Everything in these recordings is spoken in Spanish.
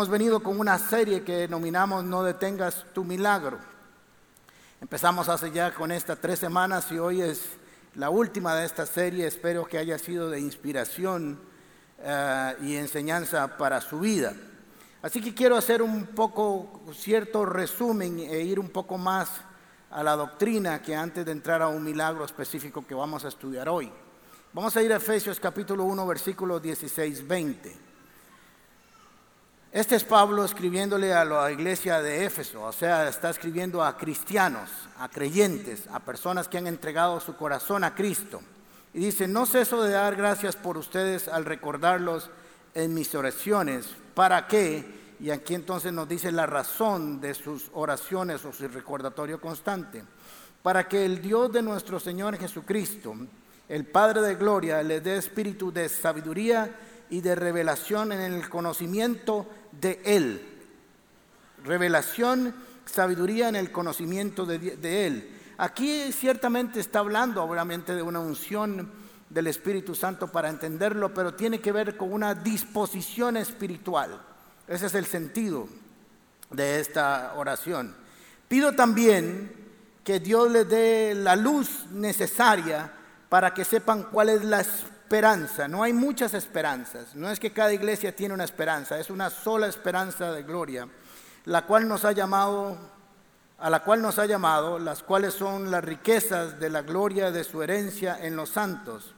Hemos venido con una serie que denominamos No detengas tu milagro. Empezamos hace ya con estas tres semanas y hoy es la última de esta serie. Espero que haya sido de inspiración eh, y enseñanza para su vida. Así que quiero hacer un poco cierto resumen e ir un poco más a la doctrina que antes de entrar a un milagro específico que vamos a estudiar hoy. Vamos a ir a Efesios capítulo 1, versículos 16, 20. Este es Pablo escribiéndole a la iglesia de Éfeso, o sea, está escribiendo a cristianos, a creyentes, a personas que han entregado su corazón a Cristo. Y dice, no ceso de dar gracias por ustedes al recordarlos en mis oraciones. ¿Para qué? Y aquí entonces nos dice la razón de sus oraciones o su recordatorio constante. Para que el Dios de nuestro Señor Jesucristo, el Padre de Gloria, le dé espíritu de sabiduría y de revelación en el conocimiento de Él. Revelación, sabiduría en el conocimiento de, Él. Aquí ciertamente está hablando obviamente de una unción del Espíritu Santo para entenderlo, pero tiene que ver con una disposición espiritual. Ese es el sentido de esta oración. Pido también que Dios les dé la luz necesaria para que sepan cuál es la esperanza. No hay muchas esperanzas. No es que cada iglesia tiene una esperanza, es una sola esperanza de gloria, la cual nos ha llamado, a la cual nos ha llamado, las cuales son las riquezas de la gloria de su herencia en los santos,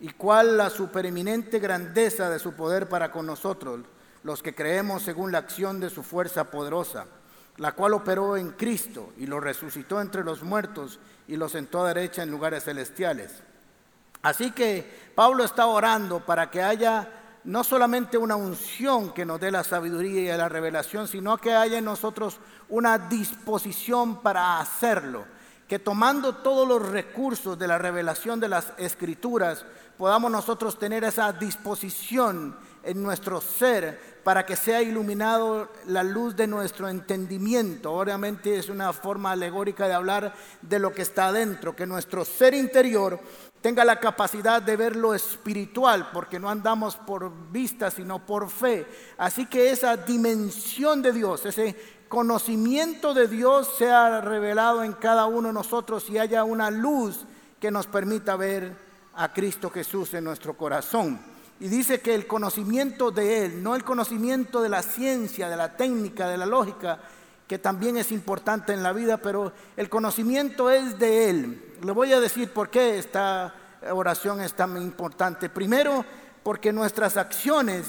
y cuál la supereminente grandeza de su poder para con nosotros, los que creemos según la acción de su fuerza poderosa, la cual operó en Cristo y lo resucitó entre los muertos y lo sentó a derecha en lugares celestiales. Así que Pablo está orando para que haya no solamente una unción que nos dé la sabiduría y la revelación, sino que haya en nosotros una disposición para hacerlo. Que tomando todos los recursos de la revelación de las escrituras, podamos nosotros tener esa disposición en nuestro ser para que sea iluminado la luz de nuestro entendimiento. Obviamente es una forma alegórica de hablar de lo que está adentro, que nuestro ser interior tenga la capacidad de ver lo espiritual, porque no andamos por vista, sino por fe. Así que esa dimensión de Dios, ese conocimiento de Dios sea revelado en cada uno de nosotros y haya una luz que nos permita ver a Cristo Jesús en nuestro corazón. Y dice que el conocimiento de Él, no el conocimiento de la ciencia, de la técnica, de la lógica, que también es importante en la vida, pero el conocimiento es de Él. Le voy a decir por qué esta oración es tan importante. Primero, porque nuestras acciones,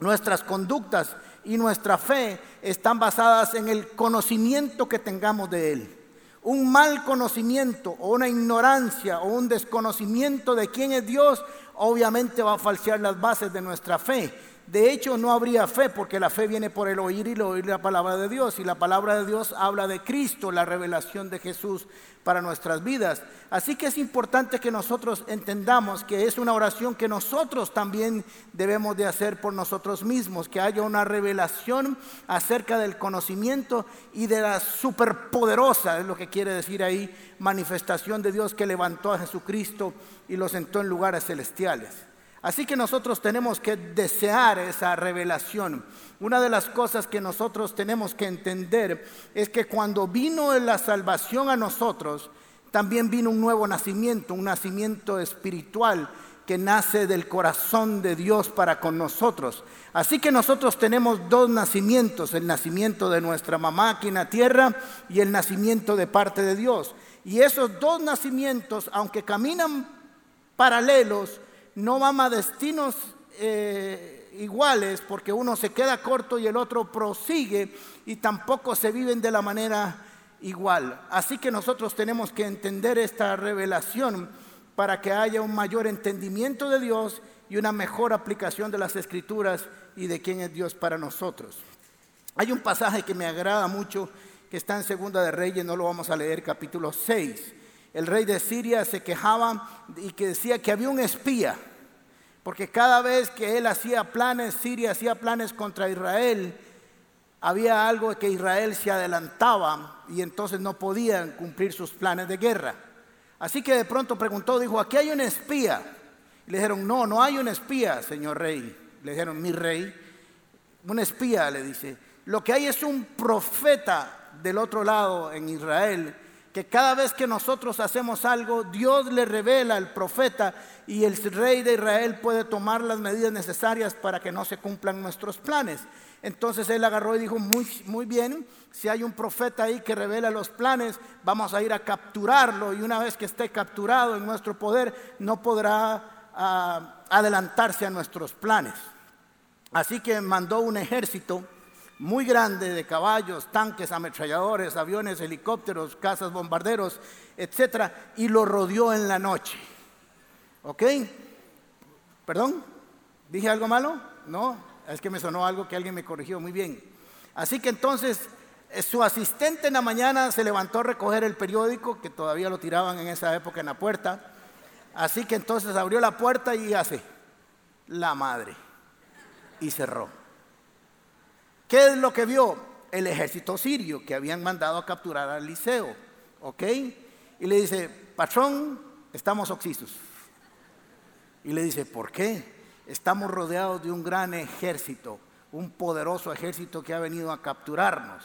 nuestras conductas y nuestra fe están basadas en el conocimiento que tengamos de Él. Un mal conocimiento o una ignorancia o un desconocimiento de quién es Dios obviamente va a falsear las bases de nuestra fe. De hecho, no habría fe porque la fe viene por el oír y el oír la palabra de Dios. Y la palabra de Dios habla de Cristo, la revelación de Jesús para nuestras vidas. Así que es importante que nosotros entendamos que es una oración que nosotros también debemos de hacer por nosotros mismos, que haya una revelación acerca del conocimiento y de la superpoderosa, es lo que quiere decir ahí, manifestación de Dios que levantó a Jesucristo y lo sentó en lugares celestiales. Así que nosotros tenemos que desear esa revelación. Una de las cosas que nosotros tenemos que entender es que cuando vino la salvación a nosotros, también vino un nuevo nacimiento, un nacimiento espiritual que nace del corazón de Dios para con nosotros. Así que nosotros tenemos dos nacimientos, el nacimiento de nuestra mamá aquí en la tierra y el nacimiento de parte de Dios. Y esos dos nacimientos, aunque caminan paralelos, no van a destinos eh, iguales porque uno se queda corto y el otro prosigue y tampoco se viven de la manera igual. Así que nosotros tenemos que entender esta revelación para que haya un mayor entendimiento de Dios y una mejor aplicación de las escrituras y de quién es Dios para nosotros. Hay un pasaje que me agrada mucho que está en Segunda de Reyes, no lo vamos a leer, capítulo 6 el rey de Siria se quejaba y que decía que había un espía, porque cada vez que él hacía planes, Siria hacía planes contra Israel, había algo que Israel se adelantaba y entonces no podían cumplir sus planes de guerra. Así que de pronto preguntó, dijo, aquí hay un espía. Y le dijeron, no, no hay un espía, señor rey. Le dijeron, mi rey, un espía, le dice, lo que hay es un profeta del otro lado en Israel, que cada vez que nosotros hacemos algo, Dios le revela al profeta y el rey de Israel puede tomar las medidas necesarias para que no se cumplan nuestros planes. Entonces él agarró y dijo, muy, muy bien, si hay un profeta ahí que revela los planes, vamos a ir a capturarlo y una vez que esté capturado en nuestro poder, no podrá ah, adelantarse a nuestros planes. Así que mandó un ejército muy grande de caballos, tanques, ametralladores, aviones, helicópteros, casas, bombarderos, etcétera, y lo rodeó en la noche. ¿Ok? ¿Perdón? ¿Dije algo malo? No, es que me sonó algo que alguien me corrigió muy bien. Así que entonces eh, su asistente en la mañana se levantó a recoger el periódico, que todavía lo tiraban en esa época en la puerta. Así que entonces abrió la puerta y hace la madre y cerró. ¿Qué es lo que vio? El ejército sirio que habían mandado a capturar a Eliseo. ¿Ok? Y le dice, patrón, estamos oxisos. Y le dice, ¿por qué? Estamos rodeados de un gran ejército, un poderoso ejército que ha venido a capturarnos.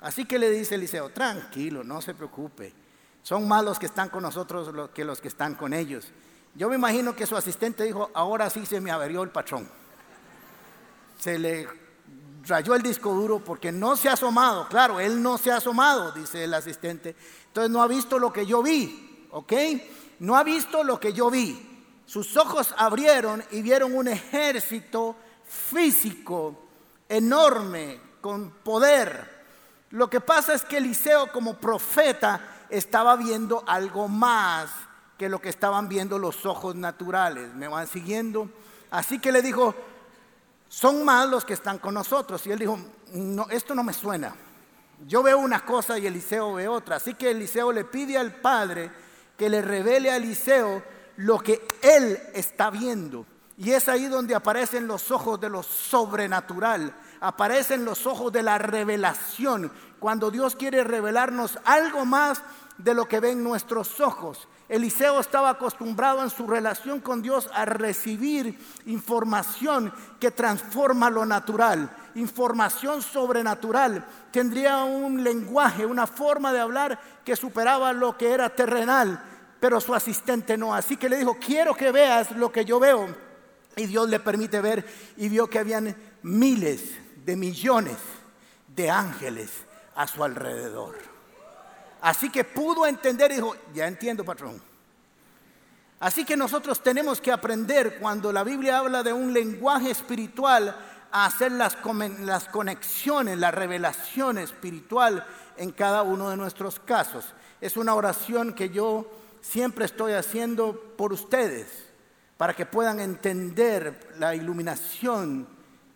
Así que le dice Eliseo, tranquilo, no se preocupe. Son más los que están con nosotros que los que están con ellos. Yo me imagino que su asistente dijo, ahora sí se me averió el patrón. Se le rayó el disco duro porque no se ha asomado. Claro, él no se ha asomado, dice el asistente. Entonces no ha visto lo que yo vi, ¿ok? No ha visto lo que yo vi. Sus ojos abrieron y vieron un ejército físico enorme, con poder. Lo que pasa es que Eliseo como profeta estaba viendo algo más que lo que estaban viendo los ojos naturales. ¿Me van siguiendo? Así que le dijo, son más los que están con nosotros. Y él dijo, no, esto no me suena. Yo veo una cosa y Eliseo ve otra. Así que Eliseo le pide al Padre que le revele a Eliseo lo que él está viendo. Y es ahí donde aparecen los ojos de lo sobrenatural, aparecen los ojos de la revelación, cuando Dios quiere revelarnos algo más de lo que ven nuestros ojos. Eliseo estaba acostumbrado en su relación con Dios a recibir información que transforma lo natural, información sobrenatural. Tendría un lenguaje, una forma de hablar que superaba lo que era terrenal, pero su asistente no. Así que le dijo, quiero que veas lo que yo veo. Y Dios le permite ver y vio que habían miles de millones de ángeles a su alrededor. Así que pudo entender y dijo, ya entiendo, patrón. Así que nosotros tenemos que aprender cuando la Biblia habla de un lenguaje espiritual a hacer las, conexiones, la revelación espiritual en cada uno de nuestros casos. Es una oración que yo siempre estoy haciendo por ustedes, para que puedan entender la iluminación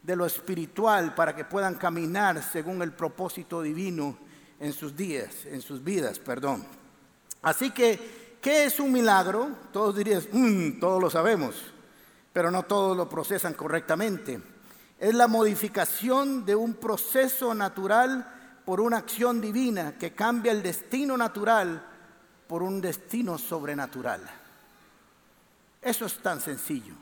de lo espiritual, para que puedan caminar según el propósito divino en sus días, en sus vidas, perdón. Así que, ¿qué es un milagro? Todos dirían, mm, todos lo sabemos, pero no todos lo procesan correctamente. Es la modificación de un proceso natural por una acción divina que cambia el destino natural por un destino sobrenatural. Eso es tan sencillo.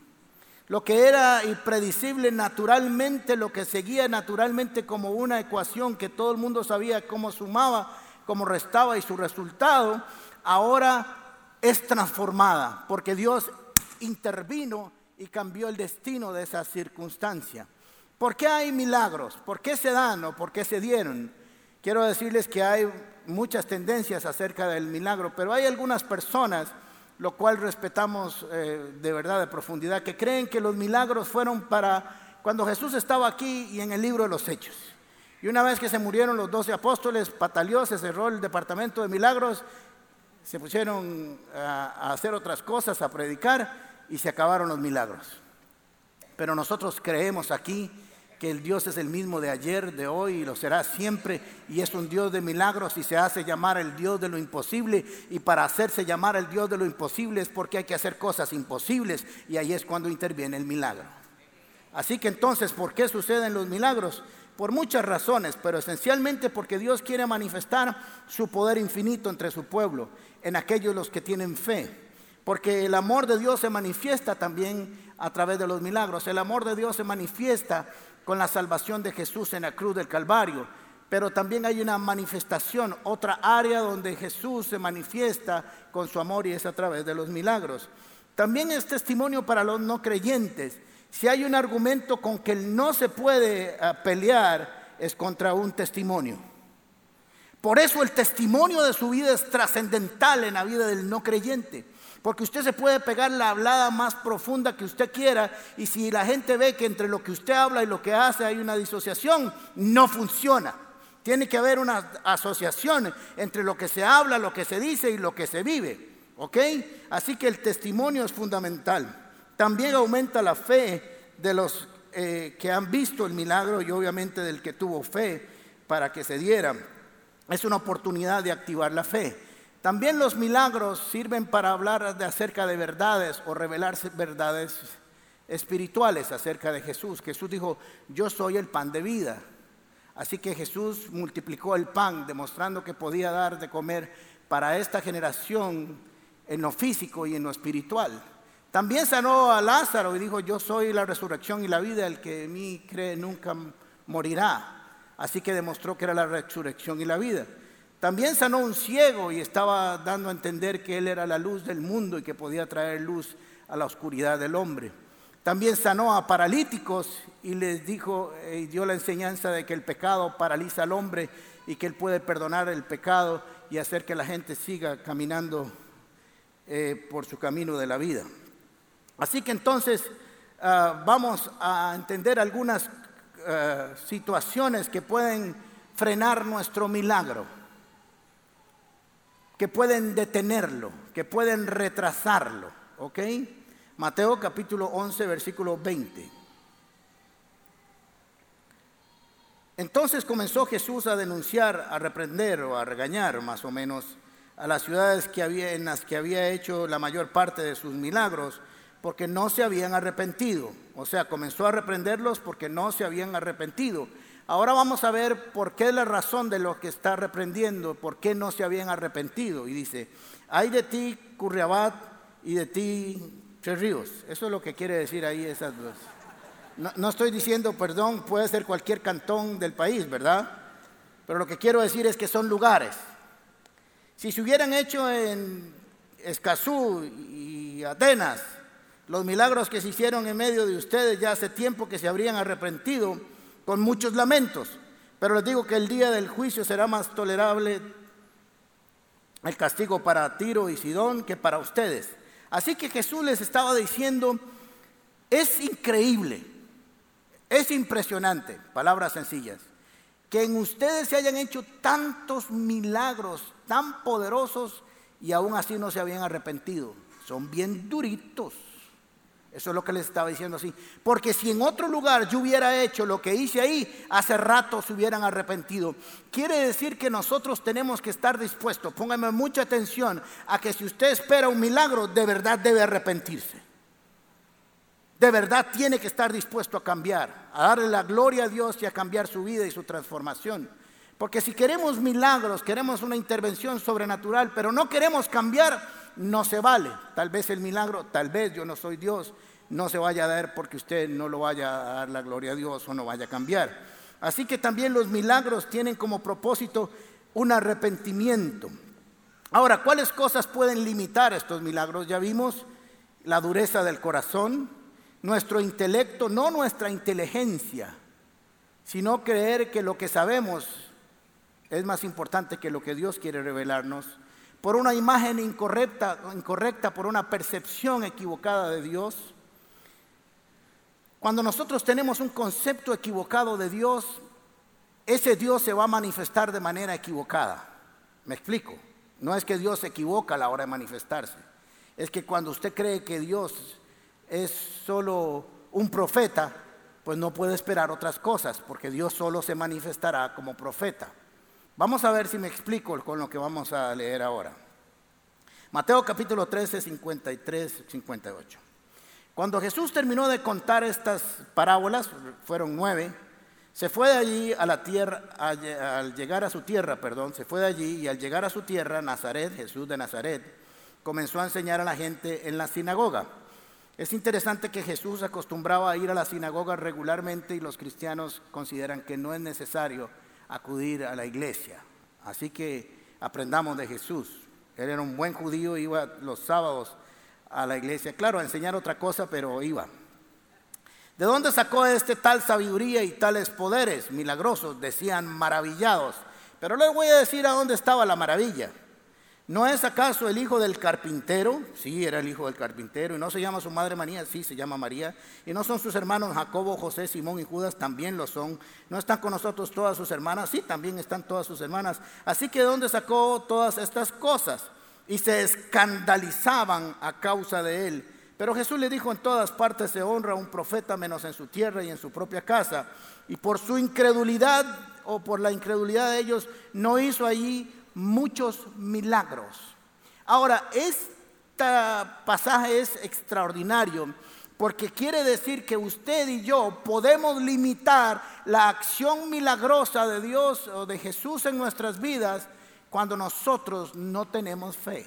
Lo que era impredecible naturalmente, lo que seguía naturalmente como una ecuación que todo el mundo sabía cómo sumaba, cómo restaba y su resultado, ahora es transformada porque Dios intervino y cambió el destino de esa circunstancia. ¿Por qué hay milagros? ¿Por qué se dan o por qué se dieron? Quiero decirles que hay muchas tendencias acerca del milagro, pero hay algunas personas lo cual respetamos eh, de verdad, de profundidad, que creen que los milagros fueron para cuando Jesús estaba aquí y en el libro de los Hechos. Y una vez que se murieron los doce apóstoles, pataleó, se cerró el departamento de milagros, se pusieron a hacer otras cosas, a predicar y se acabaron los milagros. Pero nosotros creemos aquí que el Dios es el mismo de ayer, de hoy y lo será siempre y es un Dios de milagros y se hace llamar el Dios de lo imposible y para hacerse llamar el Dios de lo imposible es porque hay que hacer cosas imposibles y ahí es cuando interviene el milagro. Así que entonces, ¿por qué suceden los milagros? Por muchas razones, pero esencialmente porque Dios quiere manifestar su poder infinito entre su pueblo, en aquellos los que tienen fe. Porque el amor de Dios se manifiesta también a través de los milagros. El amor de Dios se manifiesta con la salvación de Jesús en la cruz del Calvario, pero también hay una manifestación, otra área donde Jesús se manifiesta con su amor y es a través de los milagros. También es testimonio para los no creyentes. Si hay un argumento con que no se puede eh, pelear, es contra un testimonio. Por eso el testimonio de su vida es trascendental en la vida del no creyente. Porque usted se puede pegar la hablada más profunda que usted quiera y si la gente ve que entre lo que usted habla y lo que hace hay una disociación, no funciona. Tiene que haber una asociación entre lo que se habla, lo que se dice y lo que se vive. ¿Ok? Así que el testimonio es fundamental. También aumenta la fe de los eh, que han visto el milagro y obviamente del que tuvo fe para que se diera. Es una oportunidad de activar la fe. También los milagros sirven para hablar de acerca de verdades o revelarse verdades espirituales acerca de Jesús. Jesús dijo, yo soy el pan de vida. Así que Jesús multiplicó el pan, demostrando que podía dar de comer para esta generación en lo físico y en lo espiritual. También sanó a Lázaro y dijo, yo soy la resurrección y la vida, el que en mí cree nunca morirá. Así que demostró que era la resurrección y la vida. También sanó un ciego y estaba dando a entender que él era la luz del mundo y que podía traer luz a la oscuridad del hombre. También sanó a paralíticos y les dijo y dio la enseñanza de que el pecado paraliza al hombre y que él puede perdonar el pecado y hacer que la gente siga caminando eh, por su camino de la vida. Así que entonces ah, vamos a entender algunas ah, situaciones que pueden frenar nuestro milagro, que pueden detenerlo, que pueden retrasarlo. ¿Ok? Mateo capítulo 11, versículo 20. Entonces comenzó Jesús a denunciar, a reprender o a regañar más o menos a las ciudades que había, en las que había hecho la mayor parte de sus milagros, porque no se habían arrepentido. O sea, comenzó a reprenderlos porque no se habían arrepentido. Ahora vamos a ver por qué la razón de lo que está reprendiendo, por qué no se habían arrepentido. Y dice, hay de ti, Curriabat, y de ti, ríos. Eso es lo que quiere decir ahí esas dos. No, estoy diciendo, perdón, puede ser cualquier cantón del país, ¿verdad? Pero lo que quiero decir es que son lugares. Si se hubieran hecho en Escazú y Atenas, los milagros que se hicieron en medio de ustedes ya hace tiempo que se habrían arrepentido con muchos lamentos. Pero les digo que el día del juicio será más tolerable el castigo para Tiro y Sidón que para ustedes. Así que Jesús les estaba diciendo, es increíble, es impresionante, palabras sencillas, que en ustedes se hayan hecho tantos milagros tan poderosos y aún así no se habían arrepentido. Son bien duritos. Eso es lo que les estaba diciendo así. Porque si en otro lugar yo hubiera hecho lo que hice ahí, hace rato se hubieran arrepentido. Quiere decir que nosotros tenemos que estar dispuestos, pónganme mucha atención, a que si usted espera un milagro, de verdad debe arrepentirse. De verdad tiene que estar dispuesto a cambiar, a darle la gloria a Dios y a cambiar su vida y su transformación. Porque si queremos milagros, queremos una intervención sobrenatural, pero no queremos cambiar, no se vale. Tal vez el milagro, tal vez yo no soy Dios, no se vaya a dar porque usted no lo vaya a dar la gloria a Dios o no vaya a cambiar. Así que también los milagros tienen como propósito un arrepentimiento. Ahora, ¿cuáles cosas pueden limitar estos milagros? Ya vimos la dureza del corazón, nuestro intelecto, no nuestra inteligencia, sino creer que lo que sabemos es más importante que lo que Dios quiere revelarnos por una imagen incorrecta, incorrecta, por una percepción equivocada de Dios. Cuando nosotros tenemos un concepto equivocado de Dios, ese Dios se va a manifestar de manera equivocada. Me explico. No es que Dios se equivoca a la hora de manifestarse. Es que cuando usted cree que Dios es solo un profeta, pues no puede esperar otras cosas, porque Dios solo se manifestará como profeta. Vamos a ver si me explico con lo que vamos a leer ahora. Mateo capítulo 13, 53, 58. Cuando Jesús terminó de contar estas parábolas, fueron nueve, se fue de allí a la tierra, al llegar a su tierra, perdón, se fue de allí y al llegar a su tierra, Nazaret, Jesús de Nazaret, comenzó a enseñar a la gente en la sinagoga. Es interesante que Jesús acostumbraba a ir a la sinagoga regularmente y los cristianos consideran que no es necesario acudir a la iglesia. Así que aprendamos de Jesús. Él era un buen judío, iba los sábados a la iglesia. Claro, a enseñar otra cosa, pero iba. ¿De dónde sacó este tal sabiduría y tales poderes milagrosos? Decían maravillados. Pero les voy a decir a dónde estaba la maravilla. ¿No es acaso el hijo del carpintero? Sí, era el hijo del carpintero. ¿Y no se llama su madre María? Sí, se llama María. ¿Y no son sus hermanos Jacobo, José, Simón y Judas? También lo son. ¿No están con nosotros todas sus hermanas? Sí, también están todas sus hermanas. Así que ¿de dónde sacó todas estas cosas? Y se escandalizaban a causa de él. Pero Jesús le dijo, en todas partes se honra a un profeta menos en su tierra y en su propia casa. Y por su incredulidad o por la incredulidad de ellos, no hizo allí muchos milagros. Ahora, este pasaje es extraordinario porque quiere decir que usted y yo podemos limitar la acción milagrosa de Dios o de Jesús en nuestras vidas cuando nosotros no tenemos fe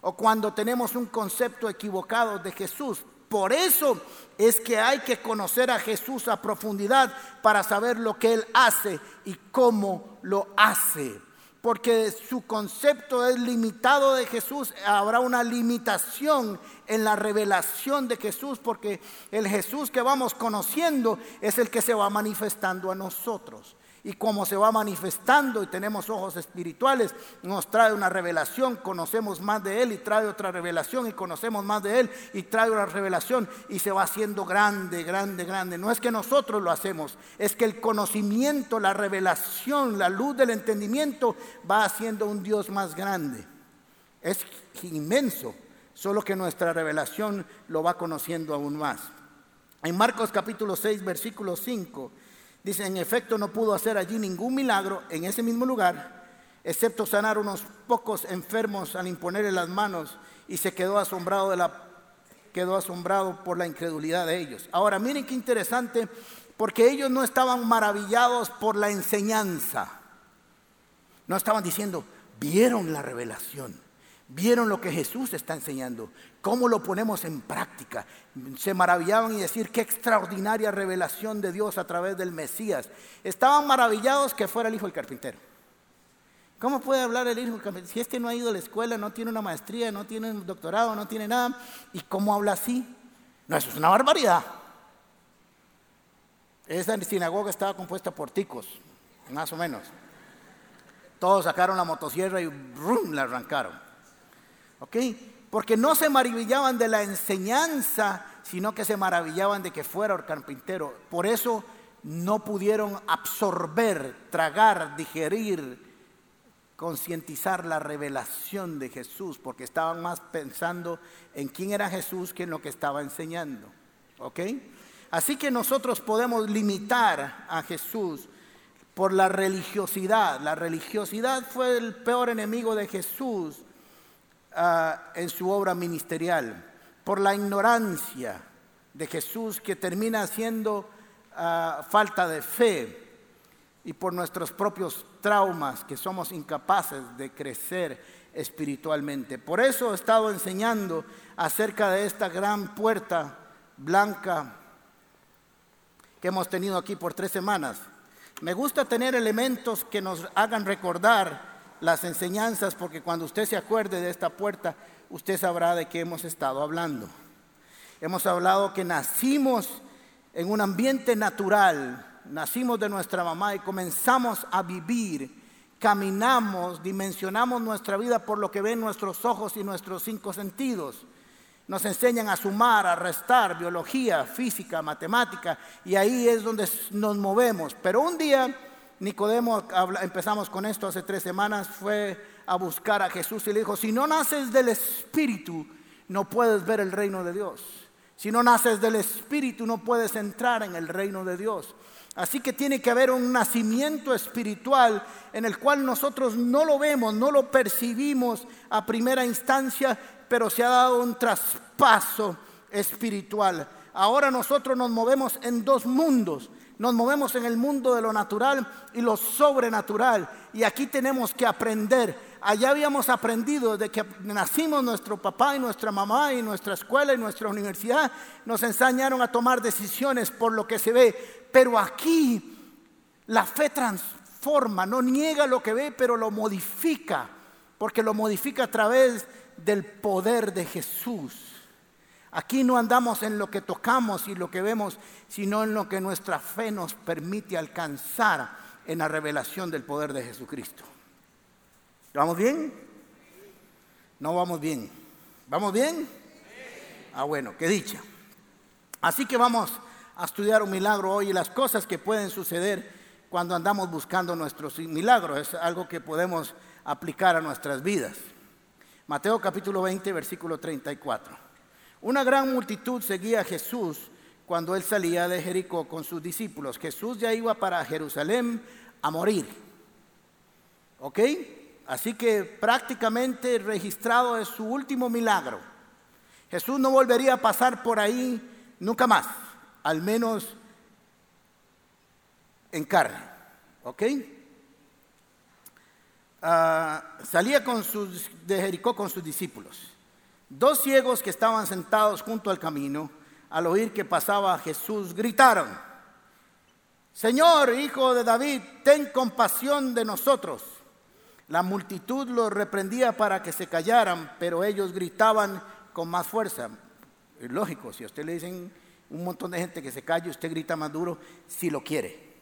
o cuando tenemos un concepto equivocado de Jesús. Por eso es que hay que conocer a Jesús a profundidad para saber lo que Él hace y cómo lo hace porque su concepto es limitado de Jesús, habrá una limitación en la revelación de Jesús, porque el Jesús que vamos conociendo es el que se va manifestando a nosotros y como se va manifestando y tenemos ojos espirituales, nos trae una revelación, conocemos más de Él y trae otra revelación y conocemos más de Él y trae una revelación y se va haciendo grande, grande, grande. No es que nosotros lo hacemos, es que el conocimiento, la revelación, la luz del entendimiento va haciendo un Dios más grande. Es inmenso, solo que nuestra revelación lo va conociendo aún más. En Marcos capítulo 6, versículo 5 Dice, en efecto no pudo hacer allí ningún milagro en ese mismo lugar, excepto sanar unos pocos enfermos al imponerle las manos y se quedó asombrado, de la, quedó asombrado por la incredulidad de ellos. Ahora miren qué interesante, porque ellos no estaban maravillados por la enseñanza, no estaban diciendo, vieron la revelación. Vieron lo que Jesús está enseñando, cómo lo ponemos en práctica. Se maravillaban y decir qué extraordinaria revelación de Dios a través del Mesías. Estaban maravillados que fuera el hijo del carpintero. ¿Cómo puede hablar el hijo del carpintero? Si este no ha ido a la escuela, no tiene una maestría, no tiene un doctorado, no tiene nada. ¿Y cómo habla así? No, eso es una barbaridad. Esa sinagoga estaba compuesta por ticos, más o menos. Todos sacaron la motosierra y ¡rum! la arrancaron. ¿Ok? Porque no se maravillaban de la enseñanza, sino que se maravillaban de que fuera el carpintero. Por eso no pudieron absorber, tragar, digerir, concientizar la revelación de Jesús, porque estaban más pensando en quién era Jesús que en lo que estaba enseñando. ¿Ok? Así que nosotros podemos limitar a Jesús por la religiosidad. La religiosidad fue el peor enemigo de Jesús Ah, en su obra ministerial, por la ignorancia de Jesús que termina siendo ah, falta de fe y por nuestros propios traumas que somos incapaces de crecer espiritualmente. Por eso he estado enseñando acerca de esta gran puerta blanca que hemos tenido aquí por tres semanas. Me gusta tener elementos que nos hagan recordar las enseñanzas porque cuando usted se acuerde de esta puerta, usted sabrá de qué hemos estado hablando. Hemos hablado que nacimos en un ambiente natural, nacimos de nuestra mamá y comenzamos a vivir, caminamos, dimensionamos nuestra vida por lo que ven nuestros ojos y nuestros cinco sentidos. Nos enseñan a sumar, a restar, biología, física, matemática, y ahí es donde nos movemos. Pero un día Nicodemo, empezamos con esto hace tres semanas, fue a buscar a Jesús y le dijo, si no naces del Espíritu, no puedes ver el reino de Dios. Si no naces del Espíritu, no puedes entrar en el reino de Dios. Así que tiene que haber un nacimiento espiritual en el cual nosotros no lo vemos, no lo percibimos a primera instancia, pero se ha dado un traspaso espiritual. Ahora nosotros nos movemos en dos mundos. Nos movemos en el mundo de lo natural y lo sobrenatural. Y aquí tenemos que aprender allá habíamos aprendido de que nacimos nuestro papá y nuestra mamá y nuestra escuela y nuestra universidad nos enseñaron a tomar decisiones por lo que se ve. Pero aquí la fe transforma, no niega lo que ve, pero lo modifica, porque lo modifica a través del poder de Jesús. Aquí no andamos en lo que tocamos y lo que vemos, sino en lo que nuestra fe nos permite alcanzar en la revelación del poder de Jesucristo. ¿Vamos bien? No vamos bien. ¿Vamos bien? Ah, bueno, qué dicha. Así que vamos a estudiar un milagro hoy y las cosas que pueden suceder cuando andamos buscando nuestros milagros. Es algo que podemos aplicar a nuestras vidas. Mateo capítulo 20, versículo 34. Una gran multitud seguía a Jesús cuando él salía de Jericó con sus discípulos. Jesús ya iba para Jerusalén a morir. ¿Ok? Así que prácticamente registrado es su último milagro. Jesús no volvería a pasar por ahí nunca más, al menos en carne. ¿Ok? Ah, salía de Jericó con sus discípulos. Dos ciegos que estaban sentados junto al camino, al oír que pasaba Jesús, gritaron, Señor, hijo de David, ten compasión de nosotros. La multitud los reprendía para que se callaran, pero ellos gritaban con más fuerza. Lógico, si a usted le dicen un montón de gente que se calle, usted grita más duro si lo quiere.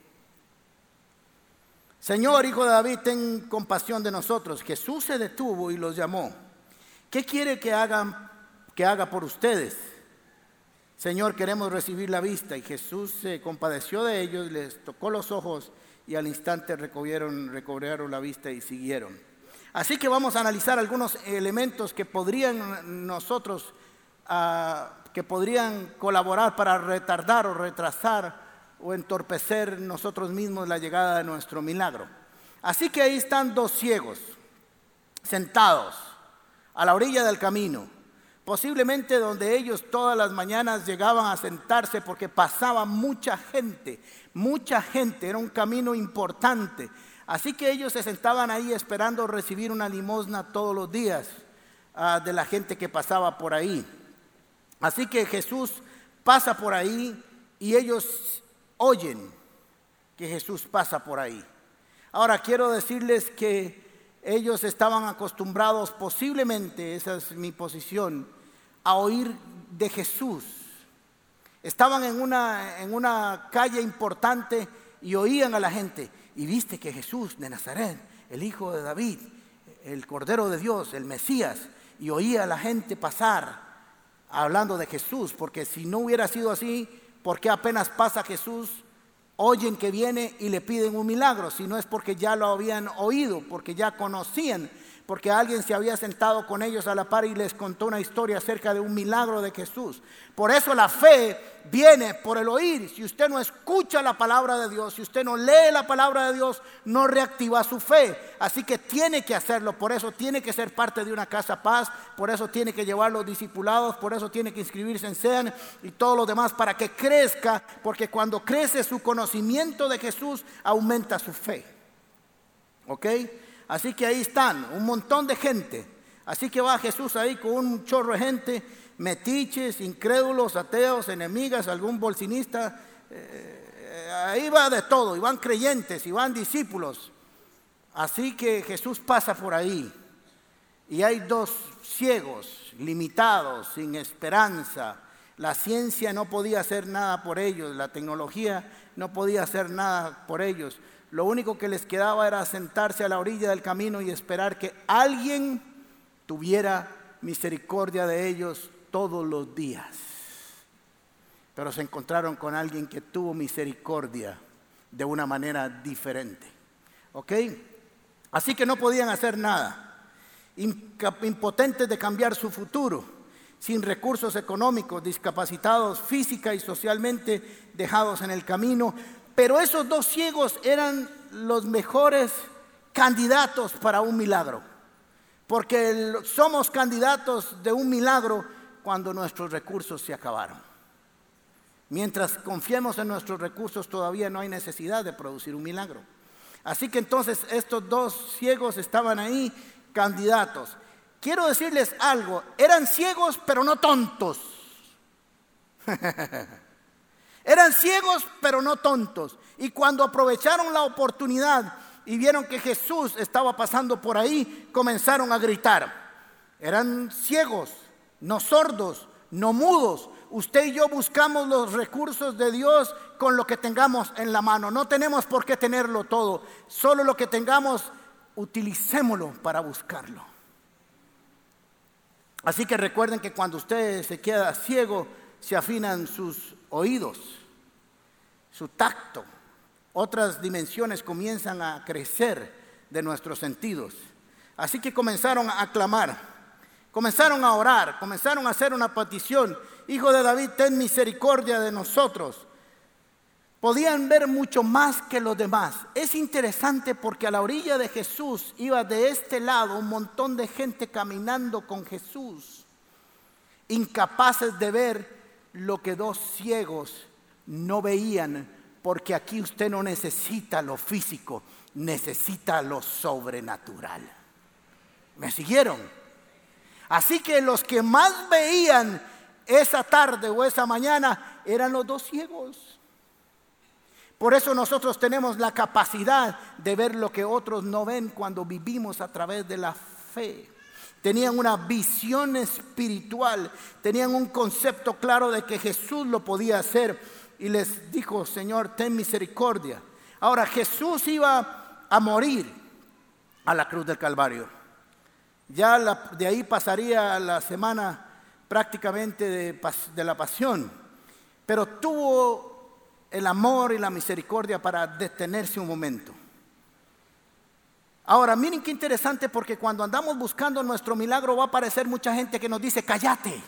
Señor, hijo de David, ten compasión de nosotros. Jesús se detuvo y los llamó. ¿Qué quiere que hagan que haga por ustedes? Señor, queremos recibir la vista. Y Jesús se compadeció de ellos, les tocó los ojos y al instante recobraron la vista y siguieron. Así que vamos a analizar algunos elementos que podrían nosotros, ah, que podrían colaborar para retardar o retrasar o entorpecer nosotros mismos la llegada de nuestro milagro. Así que ahí están dos ciegos, sentados a la orilla del camino, posiblemente donde ellos todas las mañanas llegaban a sentarse porque pasaba mucha gente, mucha gente, era un camino importante. Así que ellos se sentaban ahí esperando recibir una limosna todos los días ah, de la gente que pasaba por ahí. Así que Jesús pasa por ahí y ellos oyen que Jesús pasa por ahí. Ahora quiero decirles que ellos estaban acostumbrados posiblemente, esa es mi posición, a oír de Jesús Estaban en una, en una calle importante y oían a la gente. Y viste que Jesús de Nazaret, el hijo de David, el Cordero de Dios, el Mesías, y oía a la gente pasar hablando de Jesús, porque si no hubiera sido así, ¿por qué apenas pasa Jesús? Oyen que viene y le piden un milagro, si no es porque ya lo habían oído, porque ya conocían porque alguien se había sentado con ellos a la par y les contó una historia acerca de un milagro de Jesús. Por eso la fe viene por el oír. Si usted no escucha la palabra de Dios, si usted no lee la palabra de Dios, no reactiva su fe. Así que tiene que hacerlo. Por eso tiene que ser parte de una casa paz. Por eso tiene que llevar los discipulados. Por eso tiene que inscribirse en SEAN y todo lo demás para que crezca. Porque cuando crece su conocimiento de Jesús, aumenta su fe. ¿Ok? Así que ahí están, un montón de gente. Así que va Jesús ahí con un chorro de gente, metiches, incrédulos, ateos, enemigas, algún bolsinista. Eh, ahí va de todo, y van creyentes, y van discípulos. Así que Jesús pasa por ahí. Y hay dos ciegos, limitados, sin esperanza. La ciencia no podía hacer nada por ellos, la tecnología no podía hacer nada por ellos. Lo único que les quedaba era sentarse a la orilla del camino y esperar que alguien tuviera misericordia de ellos todos los días. Pero se encontraron con alguien que tuvo misericordia de una manera diferente. ¿Ok? Así que no podían hacer nada. Impotentes de cambiar su futuro, sin recursos económicos, discapacitados física y socialmente, dejados en el camino, pero esos dos ciegos eran los mejores candidatos para un milagro. Porque somos candidatos de un milagro cuando nuestros recursos se acabaron. Mientras confiemos en nuestros recursos todavía no hay necesidad de producir un milagro. Así que entonces estos dos ciegos estaban ahí candidatos. Quiero decirles algo, eran ciegos pero no tontos. eran ciegos pero no tontos. Y cuando aprovecharon la oportunidad y vieron que Jesús estaba pasando por ahí, comenzaron a gritar. Eran ciegos, no sordos, no mudos. Usted y yo buscamos los recursos de Dios con lo que tengamos en la mano. No tenemos por qué tenerlo todo. Solo lo que tengamos, utilicémoslo para buscarlo. Así que recuerden que cuando usted se queda ciego, se afinan sus oídos, su tacto, otras dimensiones comienzan a crecer de nuestros sentidos. Así que comenzaron a clamar, comenzaron a orar, comenzaron a hacer una petición. Hijo de David, ten misericordia de nosotros. Podían ver mucho más que los demás. Es interesante porque a la orilla de Jesús iba de este lado un montón de gente caminando con Jesús, incapaces de ver lo que dos ciegos no veían porque aquí usted no necesita lo físico, necesita lo sobrenatural. ¿Me siguieron? Así que los que más veían esa tarde o esa mañana eran los dos ciegos. Por eso nosotros tenemos la capacidad de ver lo que otros no ven cuando vivimos a través de la fe. Tenían una visión espiritual, tenían un concepto claro de que Jesús lo podía hacer y les dijo, Señor, ten misericordia. Ahora Jesús iba a morir a la cruz del Calvario. Ya de ahí pasaría la semana prácticamente de, la pasión, pero tuvo el amor y la misericordia para detenerse un momento. Ahora, miren qué interesante porque cuando andamos buscando nuestro milagro va a aparecer mucha gente que nos dice, cállate,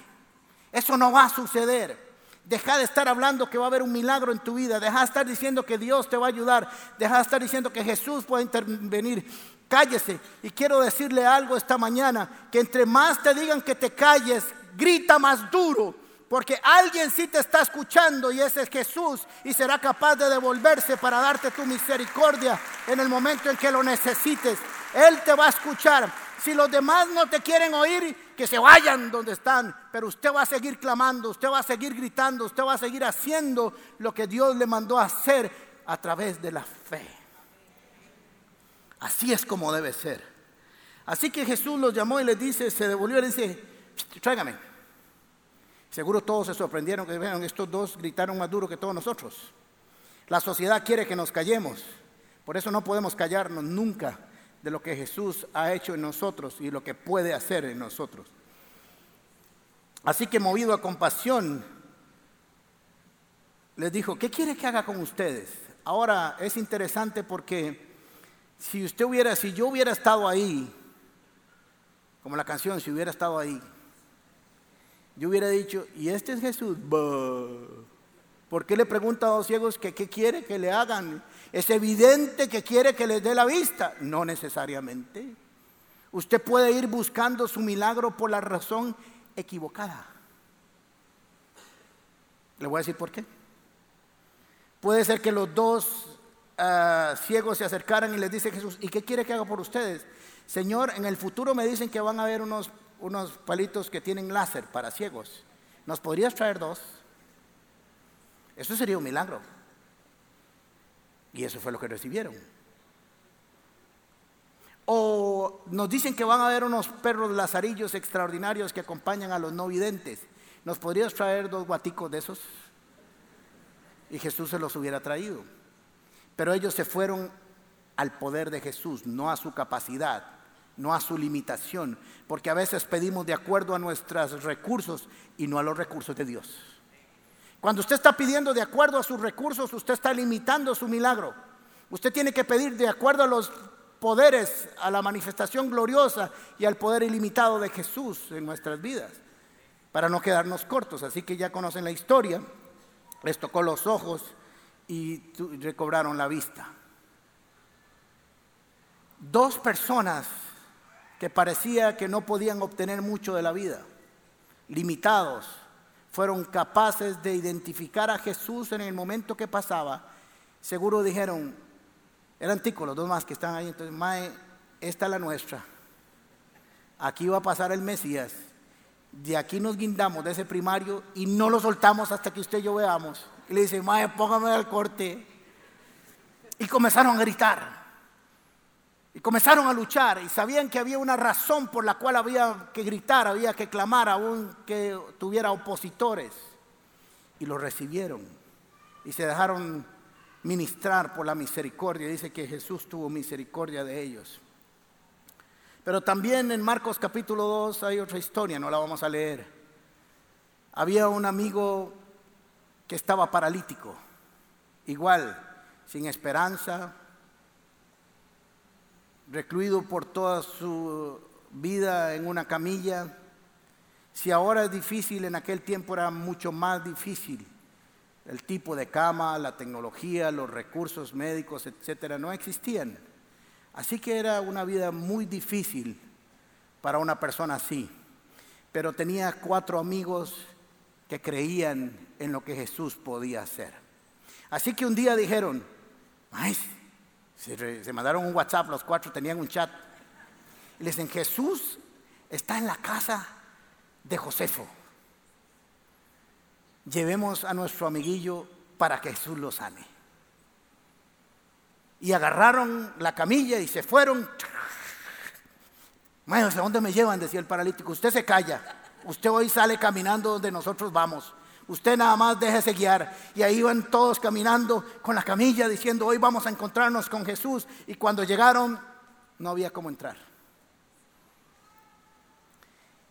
eso no va a suceder. Deja de estar hablando que va a haber un milagro en tu vida. Deja de estar diciendo que Dios te va a ayudar. Deja de estar diciendo que Jesús puede intervenir. Cállese. Y quiero decirle algo esta mañana, que entre más te digan que te calles, grita más duro. Porque alguien sí te está escuchando y ese es Jesús y será capaz de devolverse para darte tu misericordia en el momento en que lo necesites. Él te va a escuchar. Si los demás no te quieren oír, que se vayan donde están, pero usted va a seguir clamando, usted va a seguir gritando, usted va a seguir haciendo lo que Dios le mandó a hacer a través de la fe. Así es como debe ser. Así que Jesús los llamó y les dice, se devolvió y le dice, tráigame. Seguro todos se sorprendieron que estos dos gritaron más duro que todos nosotros. La sociedad quiere que nos callemos, por eso no podemos callarnos nunca de lo que Jesús ha hecho en nosotros y lo que puede hacer en nosotros. Así que movido a compasión, les dijo, ¿qué quiere que haga con ustedes? Ahora es interesante porque si usted hubiera, si yo hubiera estado ahí, como la canción, si hubiera estado ahí, yo hubiera dicho, ¿y este es Jesús? ¿Por qué le pregunta a los ciegos que qué quiere que le hagan? ¿Es evidente que quiere que les dé la vista? No necesariamente. Usted puede ir buscando su milagro por la razón equivocada. Le voy a decir por qué. Puede ser que los dos ah, ciegos se acercaran y les dice Jesús, ¿y qué quiere que haga por ustedes? Señor, en el futuro me dicen que van a haber unos, unos palitos que tienen láser para ciegos. ¿Nos podrías traer dos? Eso sería un milagro. Y eso fue lo que recibieron. O nos dicen que van a haber unos perros lazarillos extraordinarios que acompañan a los no videntes. ¿Nos podrías traer dos guaticos de esos? Y Jesús se los hubiera traído. Pero ellos se fueron al poder de Jesús, no a su capacidad, no a su limitación, porque a veces pedimos de acuerdo a nuestros recursos y no a los recursos de Dios. Cuando usted está pidiendo de acuerdo a sus recursos, usted está limitando su milagro. Usted tiene que pedir de acuerdo a los poderes, a la manifestación gloriosa y al poder ilimitado de Jesús en nuestras vidas, para no quedarnos cortos. Así que ya conocen la historia, les tocó los ojos y recobraron la vista. Dos personas que parecía que no podían obtener mucho de la vida, limitados, fueron capaces de identificar a Jesús en el momento que pasaba, seguro dijeron, eran ticos los dos más que están ahí, entonces, Mae, esta es la nuestra. aquí va a pasar el Mesías, de aquí nos guindamos de ese primario y no lo soltamos hasta que usted y yo veamos. Y le dice, mae, póngame al corte. Y comenzaron a gritar. Y comenzaron a luchar y sabían que había una razón por la cual había que gritar, había que clamar, aún que tuviera opositores. Y lo recibieron y se dejaron ministrar por la misericordia. Dice que Jesús tuvo misericordia de ellos. Pero también en Marcos capítulo 2 hay otra historia, no la vamos a leer. Había un amigo que estaba paralítico, igual, sin esperanza, recluido por toda su vida en una camilla. Si ahora es difícil, en aquel tiempo era mucho más difícil. El tipo de cama, la tecnología, los recursos médicos, etcétera, no existían. Así que era una vida muy difícil para una persona así. Pero tenía cuatro amigos que creían en lo que Jesús podía hacer. Así que un día dijeron, se, mandaron un WhatsApp, los cuatro tenían un chat. Y le dicen, Jesús está en la casa de Josefo. Llevemos a nuestro amiguillo para que Jesús lo sane. Y agarraron la camilla y se fueron. Bueno, ¿a dónde me llevan? Decía el paralítico. Usted se calla. Usted hoy sale caminando donde nosotros vamos. Usted nada más déjese guiar. Y ahí iban todos caminando con la camilla diciendo, hoy vamos a encontrarnos con Jesús. Y cuando llegaron, no había cómo entrar.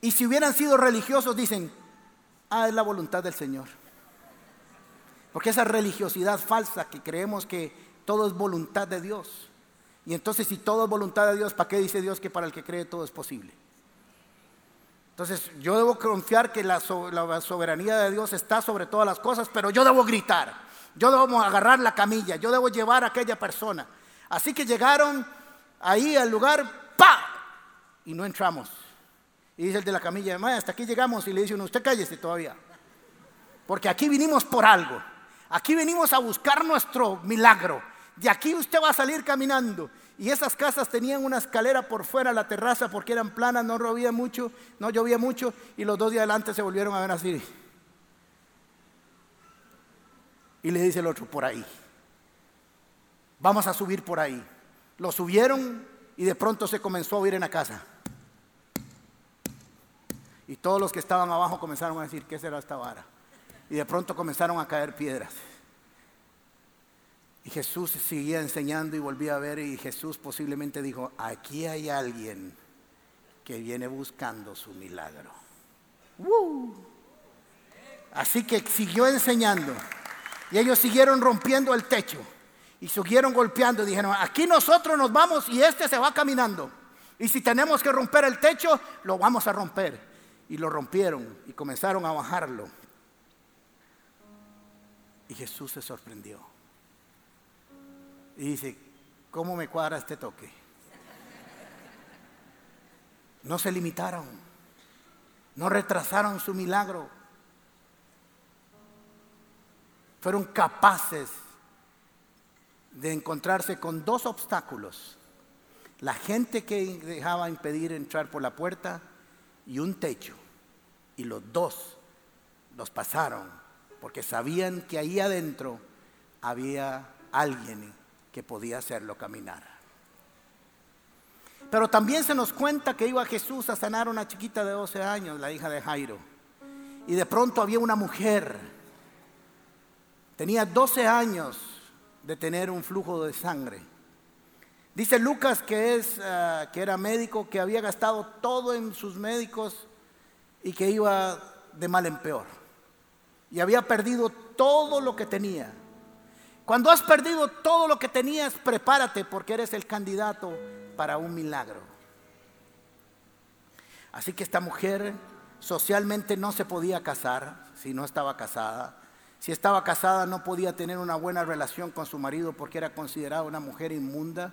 Y si hubieran sido religiosos, dicen, ah, es la voluntad del Señor. Porque esa religiosidad falsa que creemos que todo es voluntad de Dios. Y entonces si todo es voluntad de Dios, ¿para qué dice Dios que para el que cree todo es posible? Entonces yo debo confiar que la, soberanía de Dios está sobre todas las cosas, pero yo debo gritar, yo debo agarrar la camilla, yo debo llevar a aquella persona. Así que llegaron ahí al lugar, ¡pa! Y no entramos. Y dice el de la camilla, hasta aquí llegamos y le dice uno, usted cállese todavía. Porque aquí vinimos por algo. Aquí venimos a buscar nuestro milagro. De aquí usted va a salir caminando. Y esas casas tenían una escalera por fuera, la terraza, porque eran planas, no llovía mucho, no llovía mucho, y los dos días adelante se volvieron a ver así. Y le dice el otro, por ahí. Vamos a subir por ahí. Lo subieron y de pronto se comenzó a oír en la casa. Y todos los que estaban abajo comenzaron a decir, ¿qué será esta vara? Y de pronto comenzaron a caer piedras. Y Jesús seguía enseñando y volvía a ver y Jesús posiblemente dijo, aquí hay alguien que viene buscando su milagro. Así que siguió enseñando y ellos siguieron rompiendo el techo y siguieron golpeando y dijeron, aquí nosotros nos vamos y este se va caminando. Y si tenemos que romper el techo, lo vamos a romper. Y lo rompieron y comenzaron a bajarlo. Y Jesús se sorprendió. Y dice, ¿cómo me cuadra este toque? No se limitaron, no retrasaron su milagro. Fueron capaces de encontrarse con dos obstáculos. La gente que dejaba impedir entrar por la puerta y un techo. Y los dos los pasaron porque sabían que ahí adentro había alguien que podía hacerlo caminar. Pero también se nos cuenta que iba Jesús a sanar a una chiquita de 12 años, la hija de Jairo. Y de pronto había una mujer, tenía 12 años de tener un flujo de sangre. Dice Lucas que, es, ah, que era médico, que había gastado todo en sus médicos y que iba de mal en peor. Y había perdido todo lo que tenía. Cuando has perdido todo lo que tenías, prepárate porque eres el candidato para un milagro. Así que esta mujer socialmente no se podía casar si no estaba casada. Si estaba casada no podía tener una buena relación con su marido porque era considerada una mujer inmunda.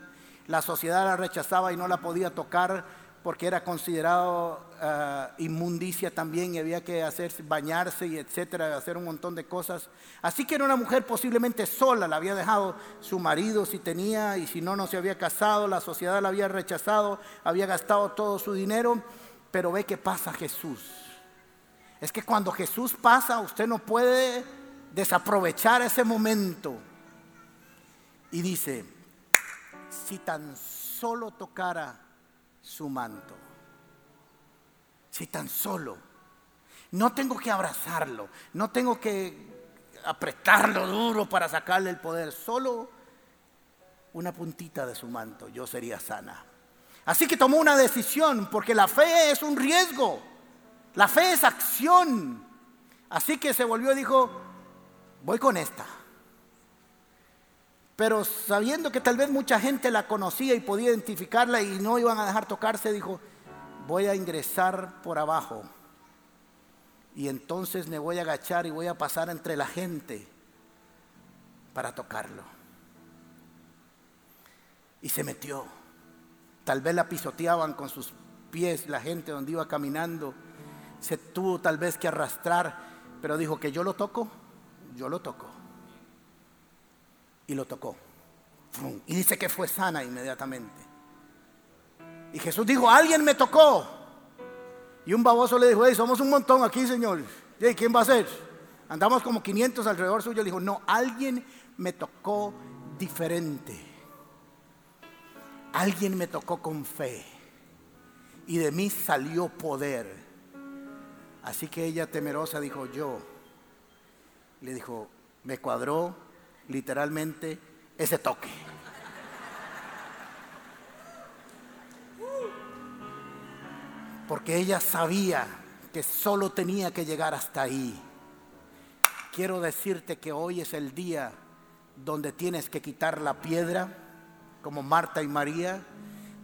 La sociedad la rechazaba y no la podía tocar porque era considerado ah, inmundicia también y había que hacer, bañarse y etcétera, hacer un montón de cosas. Así que era una mujer posiblemente sola, la había dejado su marido si tenía y si no, no se había casado, la sociedad la había rechazado, había gastado todo su dinero, pero ve que pasa Jesús. Es que cuando Jesús pasa, usted no puede desaprovechar ese momento. Y dice, si tan solo tocara su manto. Si tan solo. No tengo que abrazarlo, no tengo que apretarlo duro para sacarle el poder, solo una puntita de su manto, yo sería sana. Así que tomó una decisión, porque la fe es un riesgo, la fe es acción. Así que se volvió y dijo, voy con esta. Pero sabiendo que tal vez mucha gente la conocía y podía identificarla y no iban a dejar tocarse, dijo, voy a ingresar por abajo. Y entonces me voy a agachar y voy a pasar entre la gente para tocarlo. Y se metió. Tal vez la pisoteaban con sus pies la gente donde iba caminando. Se tuvo tal vez que arrastrar, pero dijo que yo lo toco, yo lo toco y lo tocó. Y dice que fue sana inmediatamente. Y Jesús dijo, alguien me tocó. Y un baboso le dijo, hey, somos un montón aquí, Señor. ¿Y quién va a ser? Andamos como 500 alrededor suyo. Le dijo, no, alguien me tocó diferente. Alguien me tocó con fe. Y de mí salió poder. Así que ella temerosa dijo, yo. Le dijo, me cuadró literalmente ese toque. Porque ella sabía que solo tenía que llegar hasta ahí. Quiero decirte que hoy es el día donde tienes que quitar la piedra, como Marta y María,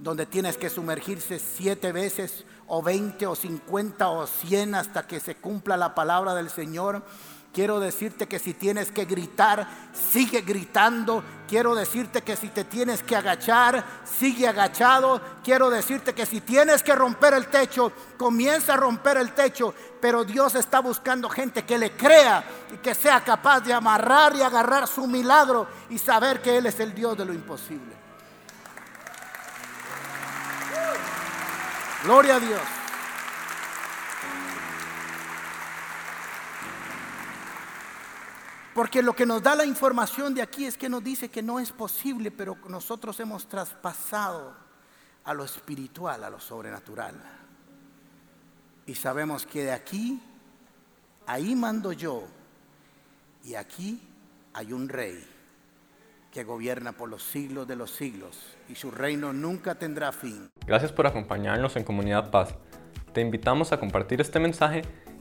donde tienes que sumergirse siete veces o veinte o cincuenta o cien hasta que se cumpla la palabra del Señor Quiero decirte que si tienes que gritar, sigue gritando. Quiero decirte que si te tienes que agachar, sigue agachado. Quiero decirte que si tienes que romper el techo, comienza a romper el techo. Pero Dios está buscando gente que le crea y que sea capaz de amarrar y agarrar su milagro y saber que Él es el Dios de lo imposible. Gloria a Dios. Porque lo que nos da la información de aquí es que nos dice que no es posible, pero nosotros hemos traspasado a lo espiritual, a lo sobrenatural. Y sabemos que de aquí, ahí mando yo, y aquí hay un rey que gobierna por los siglos de los siglos, y su reino nunca tendrá fin. Gracias por acompañarnos en Comunidad Paz. Te invitamos a compartir este mensaje